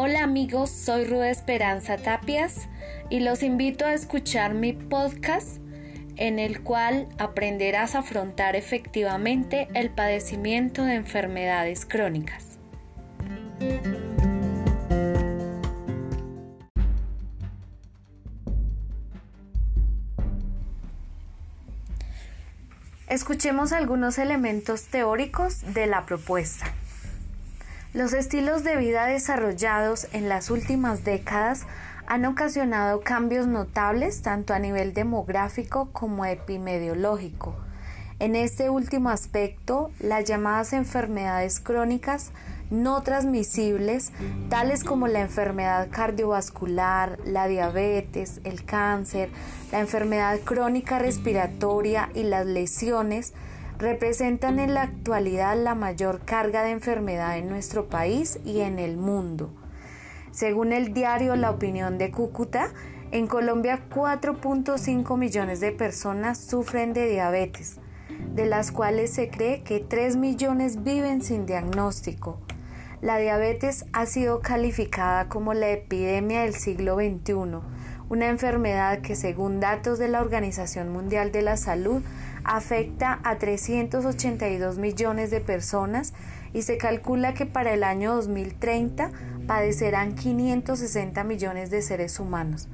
Hola amigos, soy Ruda Esperanza Tapias y los invito a escuchar mi podcast en el cual aprenderás a afrontar efectivamente el padecimiento de enfermedades crónicas. Escuchemos algunos elementos teóricos de la propuesta. Los estilos de vida desarrollados en las últimas décadas han ocasionado cambios notables tanto a nivel demográfico como epidemiológico. En este último aspecto, las llamadas enfermedades crónicas no transmisibles, tales como la enfermedad cardiovascular, la diabetes, el cáncer, la enfermedad crónica respiratoria y las lesiones, representan en la actualidad la mayor carga de enfermedad en nuestro país y en el mundo. Según el diario La Opinión de Cúcuta, en Colombia 4.5 millones de personas sufren de diabetes, de las cuales se cree que 3 millones viven sin diagnóstico. La diabetes ha sido calificada como la epidemia del siglo XXI, una enfermedad que según datos de la Organización Mundial de la Salud afecta a 382 millones de personas y se calcula que para el año 2030 padecerán 560 millones de seres humanos.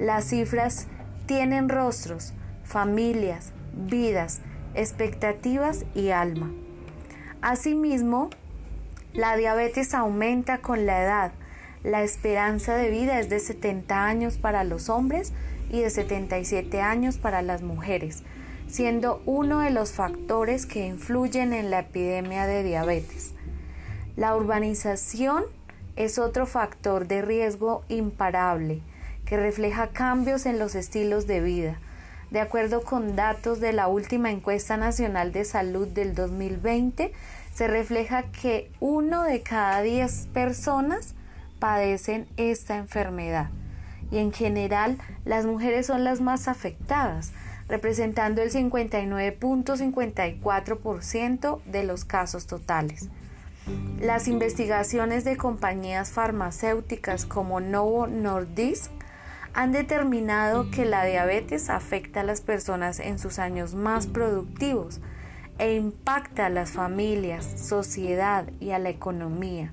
Las cifras tienen rostros, familias, vidas, expectativas y alma. Asimismo, la diabetes aumenta con la edad. La esperanza de vida es de 70 años para los hombres y de 77 años para las mujeres siendo uno de los factores que influyen en la epidemia de diabetes. La urbanización es otro factor de riesgo imparable que refleja cambios en los estilos de vida. De acuerdo con datos de la última encuesta nacional de salud del 2020, se refleja que uno de cada diez personas padecen esta enfermedad y en general las mujeres son las más afectadas, representando el 59.54% de los casos totales. Las investigaciones de compañías farmacéuticas como Novo Nordisk han determinado que la diabetes afecta a las personas en sus años más productivos e impacta a las familias, sociedad y a la economía.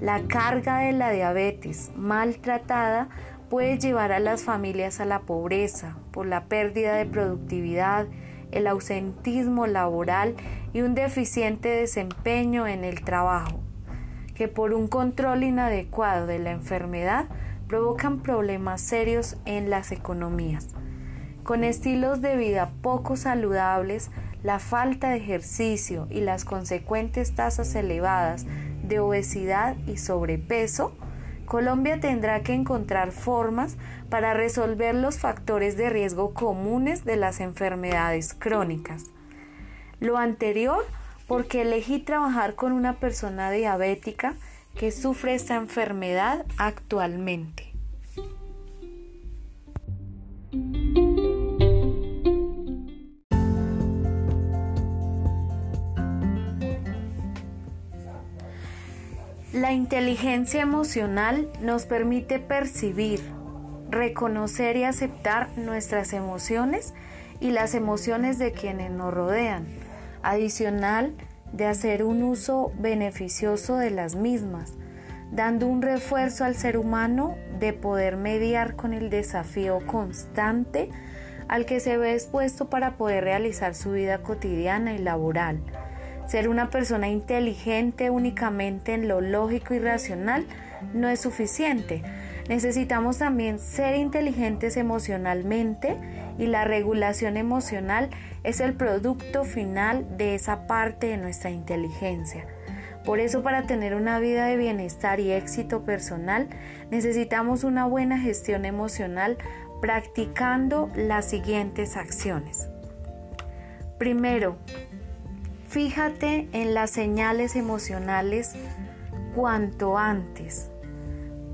La carga de la diabetes maltratada puede llevar a las familias a la pobreza por la pérdida de productividad, el ausentismo laboral y un deficiente desempeño en el trabajo, que por un control inadecuado de la enfermedad provocan problemas serios en las economías. Con estilos de vida poco saludables, la falta de ejercicio y las consecuentes tasas elevadas de obesidad y sobrepeso Colombia tendrá que encontrar formas para resolver los factores de riesgo comunes de las enfermedades crónicas. Lo anterior porque elegí trabajar con una persona diabética que sufre esta enfermedad actualmente. La inteligencia emocional nos permite percibir, reconocer y aceptar nuestras emociones y las emociones de quienes nos rodean, adicional de hacer un uso beneficioso de las mismas, dando un refuerzo al ser humano de poder mediar con el desafío constante al que se ve expuesto para poder realizar su vida cotidiana y laboral ser una persona inteligente únicamente en lo lógico y racional no es suficiente. Necesitamos también ser inteligentes emocionalmente y la regulación emocional es el producto final de esa parte de nuestra inteligencia. Por eso para tener una vida de bienestar y éxito personal necesitamos una buena gestión emocional practicando las siguientes acciones. Primero, Fíjate en las señales emocionales cuanto antes.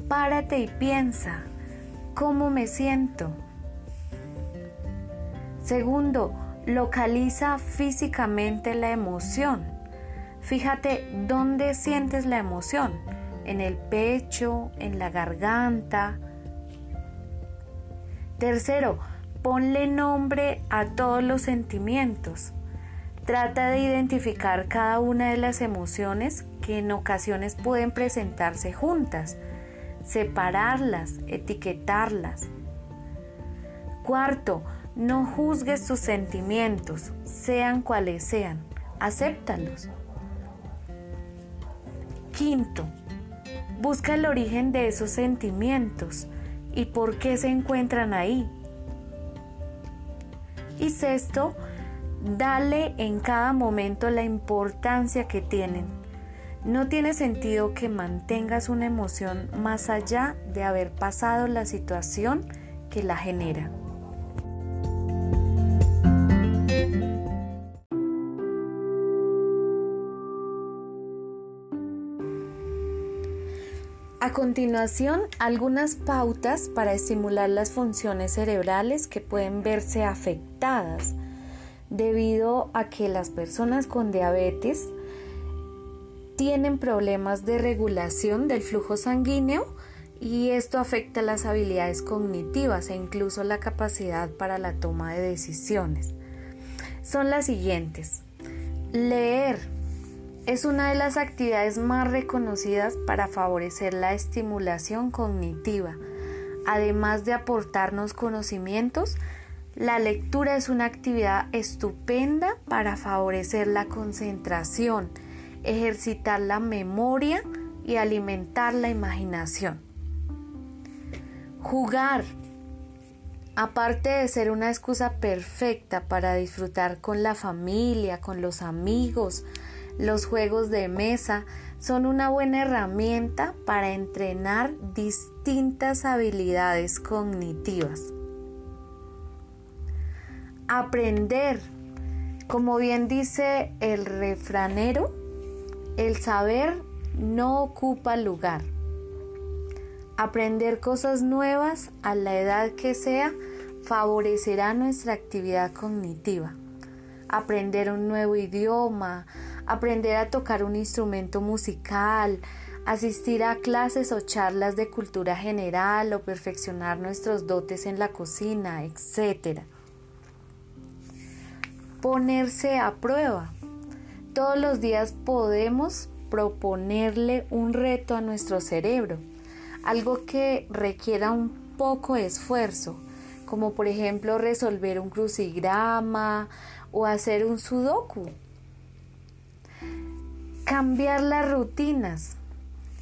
Párate y piensa, ¿cómo me siento? Segundo, localiza físicamente la emoción. Fíjate dónde sientes la emoción, en el pecho, en la garganta. Tercero, ponle nombre a todos los sentimientos. Trata de identificar cada una de las emociones que en ocasiones pueden presentarse juntas, separarlas, etiquetarlas. Cuarto, no juzgues tus sentimientos, sean cuales sean, acéptalos. Quinto, busca el origen de esos sentimientos y por qué se encuentran ahí. Y sexto, dale en cada momento la importancia que tienen. No tiene sentido que mantengas una emoción más allá de haber pasado la situación que la genera. A continuación, algunas pautas para estimular las funciones cerebrales que pueden verse afectadas debido a que las personas con diabetes tienen problemas de regulación del flujo sanguíneo y esto afecta las habilidades cognitivas e incluso la capacidad para la toma de decisiones. Son las siguientes. Leer es una de las actividades más reconocidas para favorecer la estimulación cognitiva. Además de aportarnos conocimientos, la lectura es una actividad estupenda para favorecer la concentración, ejercitar la memoria y alimentar la imaginación. Jugar, aparte de ser una excusa perfecta para disfrutar con la familia, con los amigos, los juegos de mesa son una buena herramienta para entrenar distintas habilidades cognitivas. Aprender, como bien dice el refranero, el saber no ocupa lugar. Aprender cosas nuevas a la edad que sea favorecerá nuestra actividad cognitiva. Aprender un nuevo idioma, aprender a tocar un instrumento musical, asistir a clases o charlas de cultura general o perfeccionar nuestros dotes en la cocina, etc. Ponerse a prueba. Todos los días podemos proponerle un reto a nuestro cerebro, algo que requiera un poco de esfuerzo, como por ejemplo resolver un crucigrama o hacer un sudoku. Cambiar las rutinas.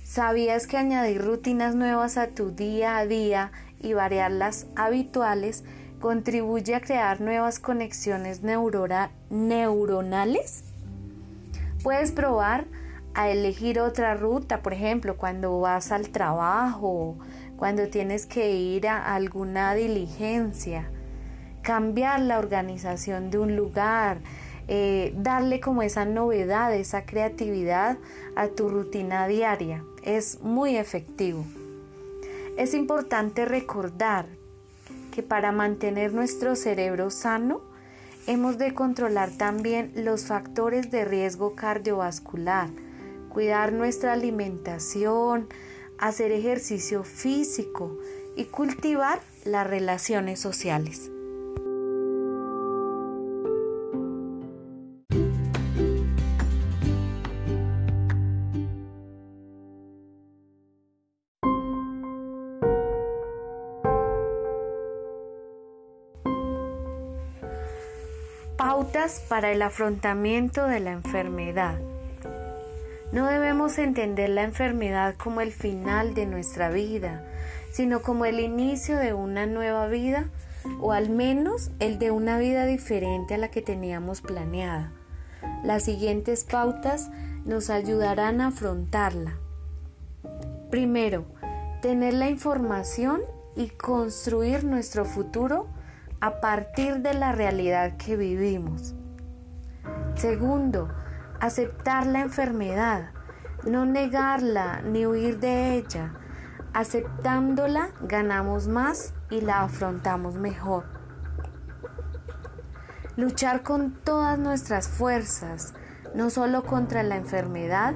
¿Sabías que añadir rutinas nuevas a tu día a día y variar las habituales contribuye a crear nuevas conexiones neuronales? Puedes probar a elegir otra ruta, por ejemplo, cuando vas al trabajo, cuando tienes que ir a alguna diligencia, cambiar la organización de un lugar, eh, darle como esa novedad, esa creatividad a tu rutina diaria. Es muy efectivo. Es importante recordar que para mantener nuestro cerebro sano, Hemos de controlar también los factores de riesgo cardiovascular, cuidar nuestra alimentación, hacer ejercicio físico y cultivar las relaciones sociales. Pautas para el afrontamiento de la enfermedad. No debemos entender la enfermedad como el final de nuestra vida, sino como el inicio de una nueva vida o al menos el de una vida diferente a la que teníamos planeada. Las siguientes pautas nos ayudarán a afrontarla. Primero, tener la información y construir nuestro futuro a partir de la realidad que vivimos. Segundo, aceptar la enfermedad, no negarla ni huir de ella. Aceptándola ganamos más y la afrontamos mejor. Luchar con todas nuestras fuerzas, no solo contra la enfermedad,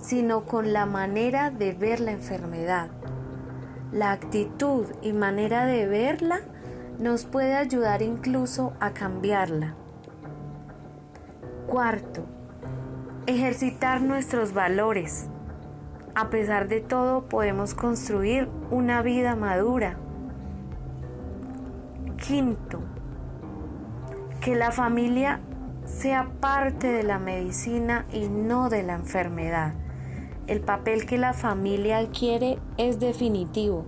sino con la manera de ver la enfermedad. La actitud y manera de verla nos puede ayudar incluso a cambiarla. Cuarto, ejercitar nuestros valores. A pesar de todo, podemos construir una vida madura. Quinto, que la familia sea parte de la medicina y no de la enfermedad. El papel que la familia adquiere es definitivo.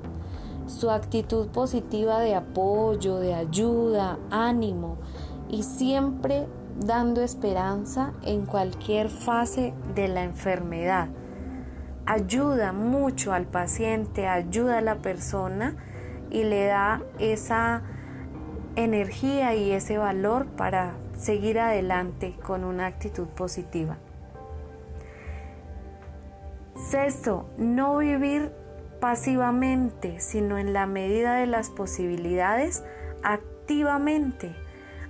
Su actitud positiva de apoyo, de ayuda, ánimo y siempre dando esperanza en cualquier fase de la enfermedad. Ayuda mucho al paciente, ayuda a la persona y le da esa energía y ese valor para seguir adelante con una actitud positiva. Sexto, no vivir pasivamente, sino en la medida de las posibilidades, activamente,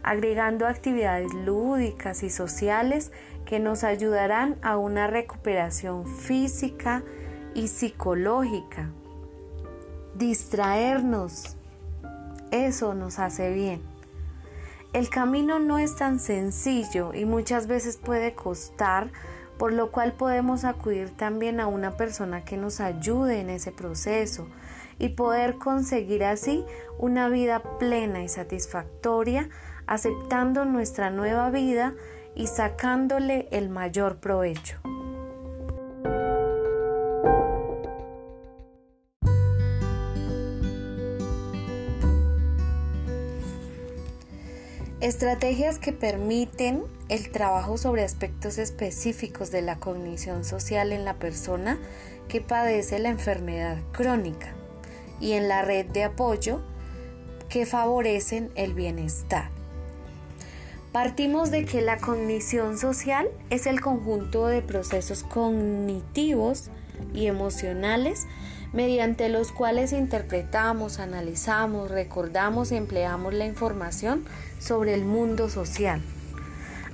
agregando actividades lúdicas y sociales que nos ayudarán a una recuperación física y psicológica. Distraernos, eso nos hace bien. El camino no es tan sencillo y muchas veces puede costar, por lo cual podemos acudir también a una persona que nos ayude en ese proceso y poder conseguir así una vida plena y satisfactoria, aceptando nuestra nueva vida y sacándole el mayor provecho. Estrategias que permiten el trabajo sobre aspectos específicos de la cognición social en la persona que padece la enfermedad crónica y en la red de apoyo que favorecen el bienestar. Partimos de que la cognición social es el conjunto de procesos cognitivos y emocionales mediante los cuales interpretamos, analizamos, recordamos y empleamos la información sobre el mundo social.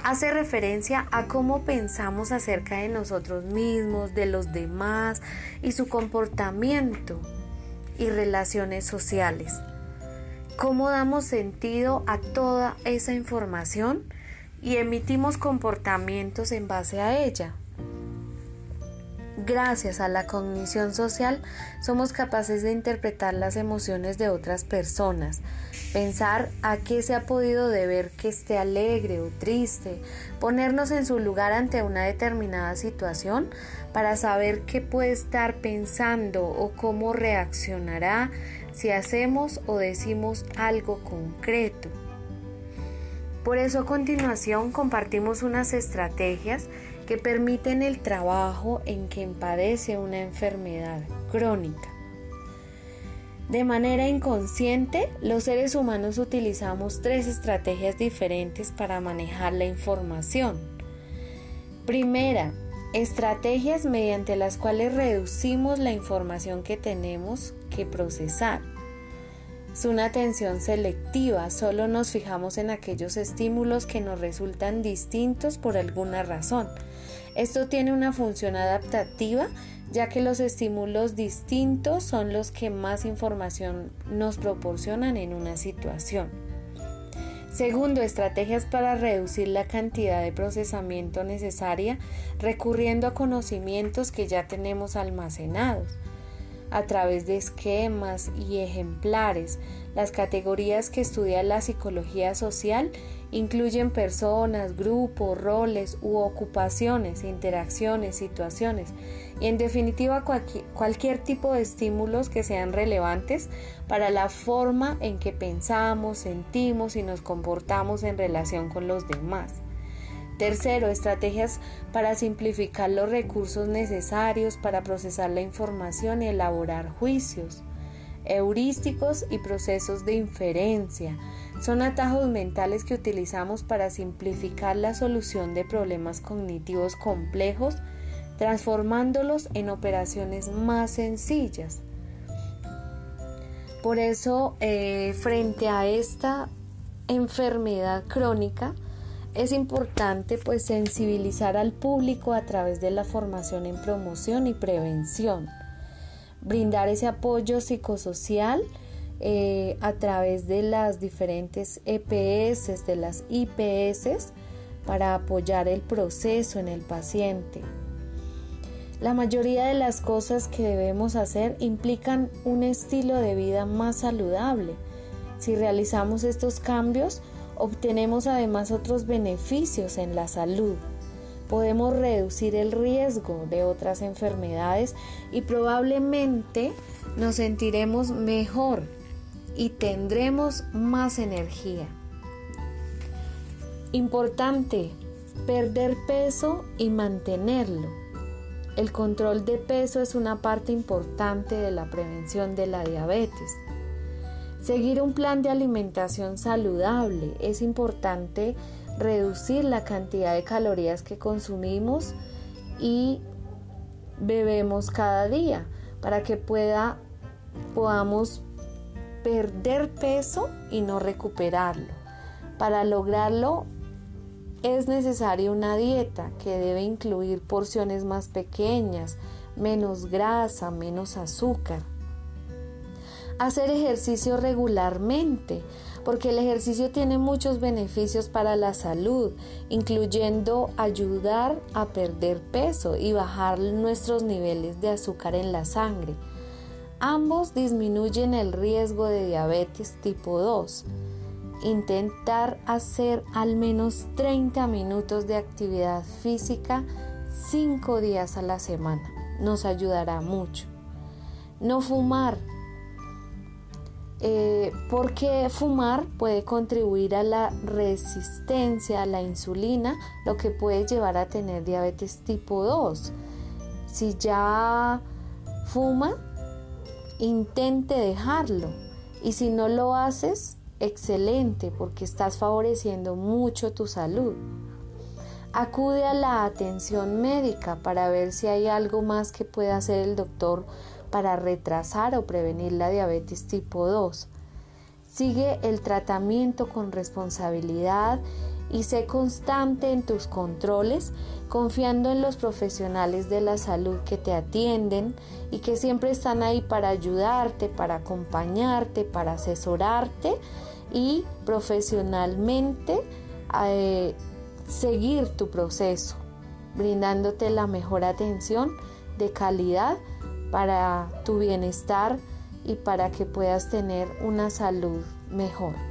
Hace referencia a cómo pensamos acerca de nosotros mismos, de los demás y su comportamiento y relaciones sociales. Cómo damos sentido a toda esa información y emitimos comportamientos en base a ella. Gracias a la cognición social somos capaces de interpretar las emociones de otras personas, pensar a qué se ha podido deber que esté alegre o triste, ponernos en su lugar ante una determinada situación para saber qué puede estar pensando o cómo reaccionará si hacemos o decimos algo concreto. Por eso a continuación compartimos unas estrategias que permiten el trabajo en quien padece una enfermedad crónica. De manera inconsciente, los seres humanos utilizamos tres estrategias diferentes para manejar la información. Primera, estrategias mediante las cuales reducimos la información que tenemos que procesar. Es una atención selectiva, solo nos fijamos en aquellos estímulos que nos resultan distintos por alguna razón esto tiene una función adaptativa ya que los estímulos distintos son los que más información nos proporcionan en una situación. Segundo, estrategias para reducir la cantidad de procesamiento necesaria recurriendo a conocimientos que ya tenemos almacenados a través de esquemas y ejemplares. Las categorías que estudia la psicología social incluyen personas, grupos, roles u ocupaciones, interacciones, situaciones y en definitiva cualquier, tipo de estímulos que sean relevantes para la forma en que pensamos, sentimos y nos comportamos en relación con los demás. Tercero, estrategias para simplificar los recursos necesarios para procesar la información y elaborar juicios. Heurísticos y procesos de inferencia. Son atajos mentales que utilizamos para simplificar la solución de problemas cognitivos complejos, transformándolos en operaciones más sencillas. Por eso, eh, frente a esta enfermedad crónica, es importante pues sensibilizar al público a través de la formación en promoción y prevención, brindar ese apoyo psicosocial eh, a través de las diferentes EPS, de las IPS, para apoyar el proceso en el paciente. La mayoría de las cosas que debemos hacer implican un estilo de vida más saludable. Si realizamos estos cambios, obtenemos además otros beneficios en la salud. Podemos reducir el riesgo de otras enfermedades y probablemente nos sentiremos mejor y tendremos más energía. Importante, perder peso y mantenerlo. El control de peso es una parte importante de la prevención de la diabetes. Seguir un plan de alimentación saludable es importante reducir la cantidad de calorías que consumimos y bebemos cada día para que pueda podamos perder peso y no recuperarlo. Para lograrlo es necesaria una dieta que debe incluir porciones más pequeñas, menos grasa, menos azúcar hacer ejercicio regularmente, porque el ejercicio tiene muchos beneficios para la salud, incluyendo ayudar a perder peso y bajar nuestros niveles de azúcar en la sangre. Ambos disminuyen el riesgo de diabetes tipo 2. Intentar hacer al menos 30 minutos de actividad física 5 días a la semana nos ayudará mucho. No fumar eh, porque fumar puede contribuir a la resistencia a la insulina, lo que puede llevar a tener diabetes tipo 2. Si ya fuma, intente dejarlo. Y si no lo haces, excelente, porque estás favoreciendo mucho tu salud. Acude a la atención médica para ver si hay algo más que pueda hacer el doctor para retrasar o prevenir la diabetes tipo 2. Sigue el tratamiento con responsabilidad y sé constante en tus controles, confiando en los profesionales de la salud que te atienden y que siempre están ahí para ayudarte, para acompañarte, para asesorarte y profesionalmente eh, seguir tu proceso, brindándote la mejor atención de calidad para tu bienestar y para que puedas tener una salud mejor.